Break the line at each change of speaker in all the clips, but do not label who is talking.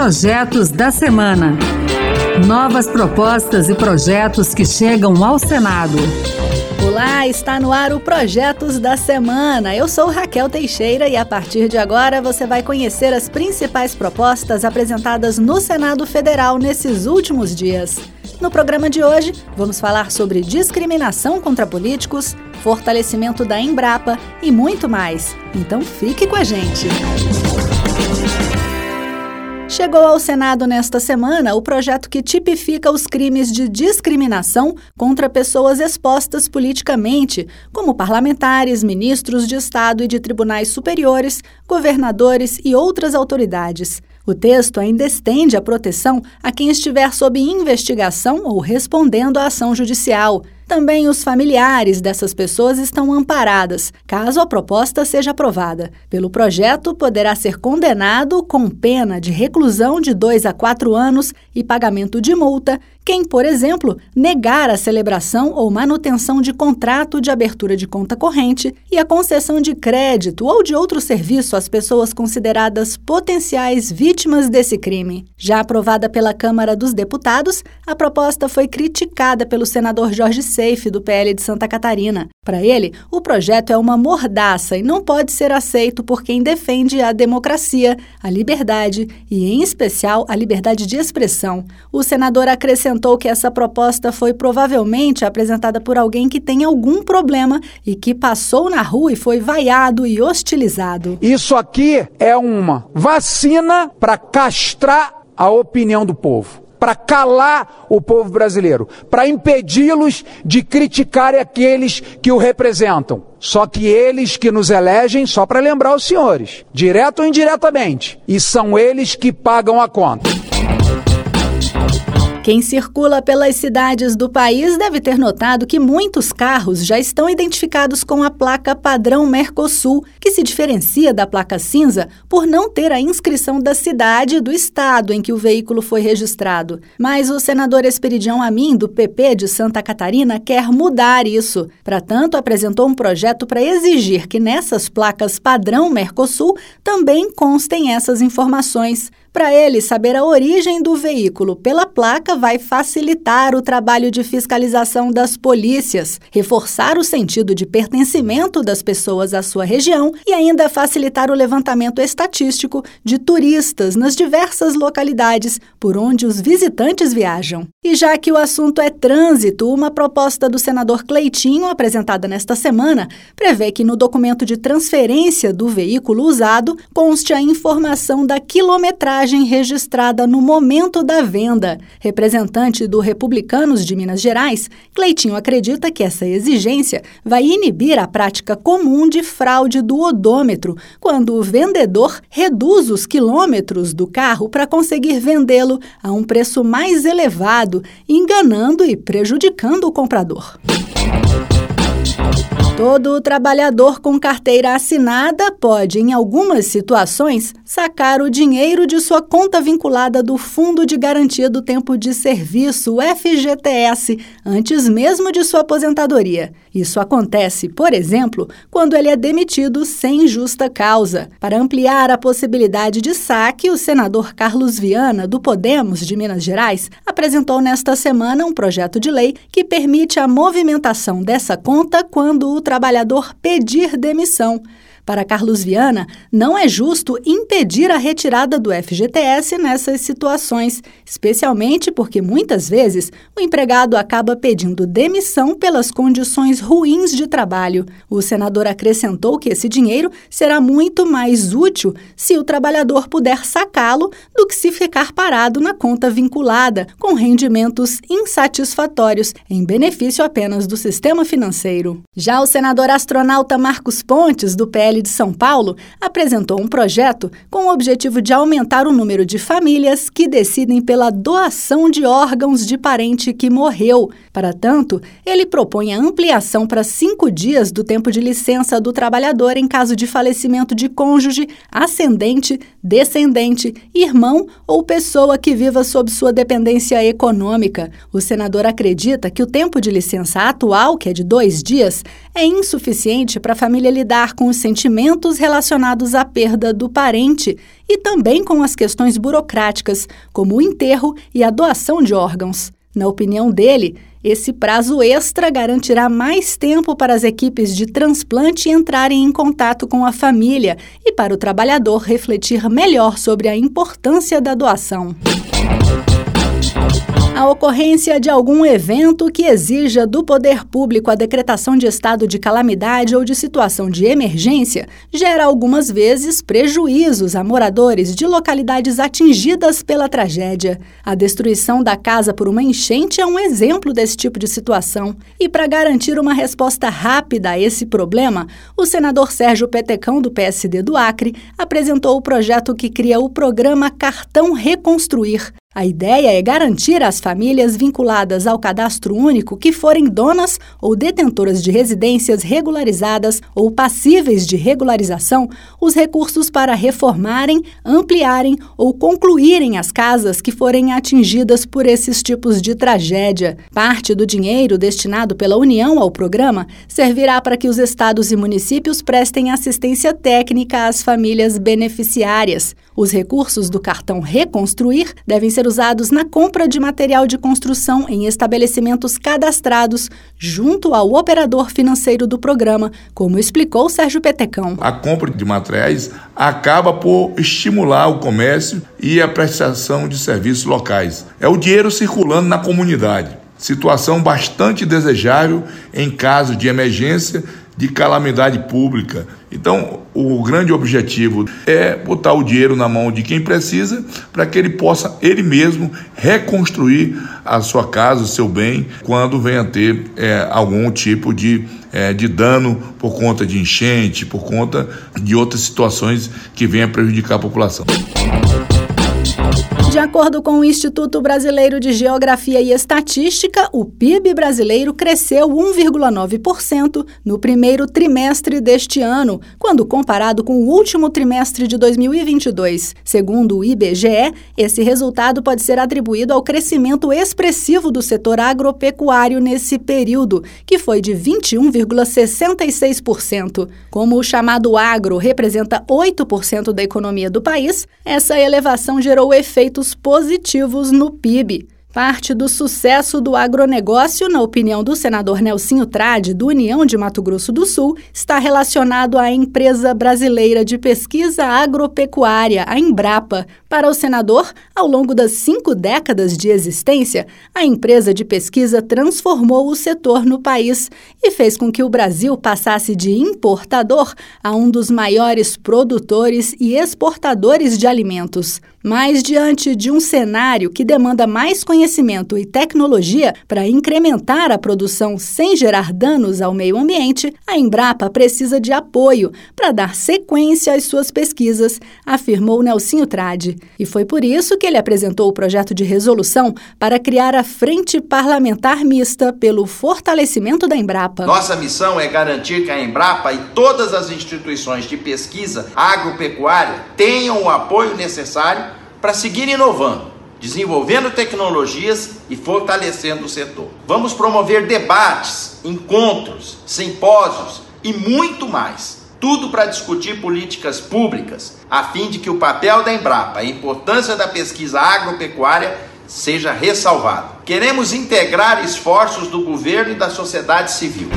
Projetos da Semana. Novas propostas e projetos que chegam ao Senado.
Olá, está no ar o Projetos da Semana. Eu sou Raquel Teixeira e a partir de agora você vai conhecer as principais propostas apresentadas no Senado Federal nesses últimos dias. No programa de hoje, vamos falar sobre discriminação contra políticos, fortalecimento da Embrapa e muito mais. Então fique com a gente. Chegou ao Senado nesta semana o projeto que tipifica os crimes de discriminação contra pessoas expostas politicamente, como parlamentares, ministros de Estado e de tribunais superiores, governadores e outras autoridades. O texto ainda estende a proteção a quem estiver sob investigação ou respondendo à ação judicial. Também os familiares dessas pessoas estão amparadas, caso a proposta seja aprovada. Pelo projeto, poderá ser condenado com pena de reclusão de 2 a 4 anos e pagamento de multa quem, por exemplo, negar a celebração ou manutenção de contrato de abertura de conta corrente e a concessão de crédito ou de outro serviço às pessoas consideradas potenciais vítimas desse crime. Já aprovada pela Câmara dos Deputados, a proposta foi criticada pelo senador Jorge Seife, do PL de Santa Catarina. Para ele, o projeto é uma mordaça e não pode ser aceito por quem defende a democracia, a liberdade e, em especial, a liberdade de expressão. O senador acrescentou que essa proposta foi provavelmente apresentada por alguém que tem algum problema e que passou na rua e foi vaiado e hostilizado.
Isso aqui é uma vacina para castrar a opinião do povo para calar o povo brasileiro, para impedi-los de criticar aqueles que o representam. Só que eles que nos elegem, só para lembrar os senhores, direto ou indiretamente, e são eles que pagam a conta.
Quem circula pelas cidades do país deve ter notado que muitos carros já estão identificados com a placa padrão Mercosul, que se diferencia da placa cinza por não ter a inscrição da cidade e do estado em que o veículo foi registrado. Mas o senador Esperidião Amin, do PP de Santa Catarina, quer mudar isso. Para tanto, apresentou um projeto para exigir que nessas placas padrão Mercosul também constem essas informações. Para ele, saber a origem do veículo pela placa vai facilitar o trabalho de fiscalização das polícias, reforçar o sentido de pertencimento das pessoas à sua região e ainda facilitar o levantamento estatístico de turistas nas diversas localidades por onde os visitantes viajam. E já que o assunto é trânsito, uma proposta do senador Cleitinho, apresentada nesta semana, prevê que no documento de transferência do veículo usado conste a informação da quilometragem registrada no momento da venda. Representante do Republicanos de Minas Gerais, Cleitinho acredita que essa exigência vai inibir a prática comum de fraude do odômetro, quando o vendedor reduz os quilômetros do carro para conseguir vendê-lo a um preço mais elevado, enganando e prejudicando o comprador. Todo trabalhador com carteira assinada pode, em algumas situações, sacar o dinheiro de sua conta vinculada do Fundo de Garantia do Tempo de Serviço, FGTS, antes mesmo de sua aposentadoria. Isso acontece, por exemplo, quando ele é demitido sem justa causa. Para ampliar a possibilidade de saque, o senador Carlos Viana, do Podemos de Minas Gerais, apresentou nesta semana um projeto de lei que permite a movimentação dessa conta quando o trabalhador pedir demissão. Para Carlos Viana, não é justo impedir a retirada do FGTS nessas situações, especialmente porque muitas vezes o empregado acaba pedindo demissão pelas condições ruins de trabalho. O senador acrescentou que esse dinheiro será muito mais útil se o trabalhador puder sacá-lo do que se ficar parado na conta vinculada, com rendimentos insatisfatórios, em benefício apenas do sistema financeiro. Já o senador astronauta Marcos Pontes, do PL De São Paulo apresentou um projeto com o objetivo de aumentar o número de famílias que decidem pela doação de órgãos de parente que morreu. Para tanto, ele propõe a ampliação para cinco dias do tempo de licença do trabalhador em caso de falecimento de cônjuge, ascendente, descendente, irmão ou pessoa que viva sob sua dependência econômica. O senador acredita que o tempo de licença atual, que é de dois dias, é insuficiente para a família lidar com os sentimentos relacionados à perda do parente e também com as questões burocráticas, como o enterro e a doação de órgãos. Na opinião dele, esse prazo extra garantirá mais tempo para as equipes de transplante entrarem em contato com a família e para o trabalhador refletir melhor sobre a importância da doação. A ocorrência de algum evento que exija do poder público a decretação de estado de calamidade ou de situação de emergência gera algumas vezes prejuízos a moradores de localidades atingidas pela tragédia. A destruição da casa por uma enchente é um exemplo desse tipo de situação. E para garantir uma resposta rápida a esse problema, o senador Sérgio Petecão, do PSD do Acre, apresentou o projeto que cria o programa Cartão Reconstruir, a ideia é garantir às famílias vinculadas ao cadastro único que forem donas ou detentoras de residências regularizadas ou passíveis de regularização os recursos para reformarem, ampliarem ou concluírem as casas que forem atingidas por esses tipos de tragédia. Parte do dinheiro destinado pela União ao programa servirá para que os estados e municípios prestem assistência técnica às famílias beneficiárias. Os recursos do cartão Reconstruir devem ser usados na compra de material de construção em estabelecimentos cadastrados junto ao operador financeiro do programa, como explicou Sérgio Petecão.
A compra de materiais acaba por estimular o comércio e a prestação de serviços locais. É o dinheiro circulando na comunidade. Situação bastante desejável em caso de emergência de calamidade pública. Então, o grande objetivo é botar o dinheiro na mão de quem precisa para que ele possa ele mesmo reconstruir a sua casa, o seu bem, quando venha ter é, algum tipo de, é, de dano por conta de enchente, por conta de outras situações que venham prejudicar a população.
De acordo com o Instituto Brasileiro de Geografia e Estatística, o PIB brasileiro cresceu 1,9% no primeiro trimestre deste ano, quando comparado com o último trimestre de 2022. Segundo o IBGE, esse resultado pode ser atribuído ao crescimento expressivo do setor agropecuário nesse período, que foi de 21,66%. Como o chamado agro representa 8% da economia do país, essa elevação gerou efeitos positivos no PIB. Parte do sucesso do agronegócio, na opinião do senador Nelsinho Trade, do União de Mato Grosso do Sul, está relacionado à empresa brasileira de pesquisa agropecuária, a Embrapa. Para o senador, ao longo das cinco décadas de existência, a empresa de pesquisa transformou o setor no país e fez com que o Brasil passasse de importador a um dos maiores produtores e exportadores de alimentos. Mas, diante de um cenário que demanda mais conhecimento e tecnologia para incrementar a produção sem gerar danos ao meio ambiente, a Embrapa precisa de apoio para dar sequência às suas pesquisas, afirmou Nelsinho Trade. E foi por isso que ele apresentou o projeto de resolução para criar a Frente Parlamentar Mista pelo fortalecimento da Embrapa.
Nossa missão é garantir que a Embrapa e todas as instituições de pesquisa agropecuária tenham o apoio necessário para seguir inovando, desenvolvendo tecnologias e fortalecendo o setor. Vamos promover debates, encontros, simpósios e muito mais. Tudo para discutir políticas públicas, a fim de que o papel da Embrapa, a importância da pesquisa agropecuária seja ressalvado. Queremos integrar esforços do governo e da sociedade civil.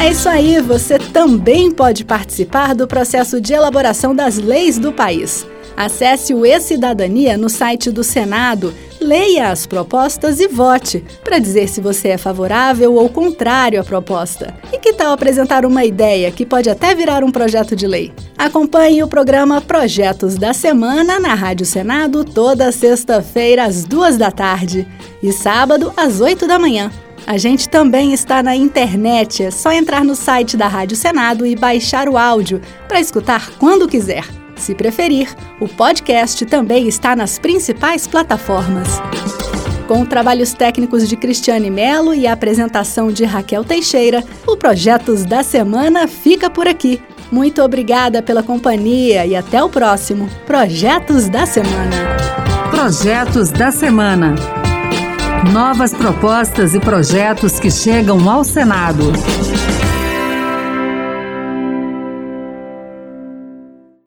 É isso aí, você também pode participar do processo de elaboração das leis do país. Acesse o E-Cidadania no site do Senado, leia as propostas e vote para dizer se você é favorável ou contrário à proposta. E que tal apresentar uma ideia que pode até virar um projeto de lei? Acompanhe o programa Projetos da Semana na Rádio Senado toda sexta-feira às duas da tarde e sábado às oito da manhã. A gente também está na internet, é só entrar no site da Rádio Senado e baixar o áudio para escutar quando quiser. Se preferir, o podcast também está nas principais plataformas. Com trabalhos técnicos de Cristiane Melo e a apresentação de Raquel Teixeira, o Projetos da Semana fica por aqui. Muito obrigada pela companhia e até o próximo Projetos da Semana.
Projetos da Semana. Novas propostas e projetos que chegam ao Senado.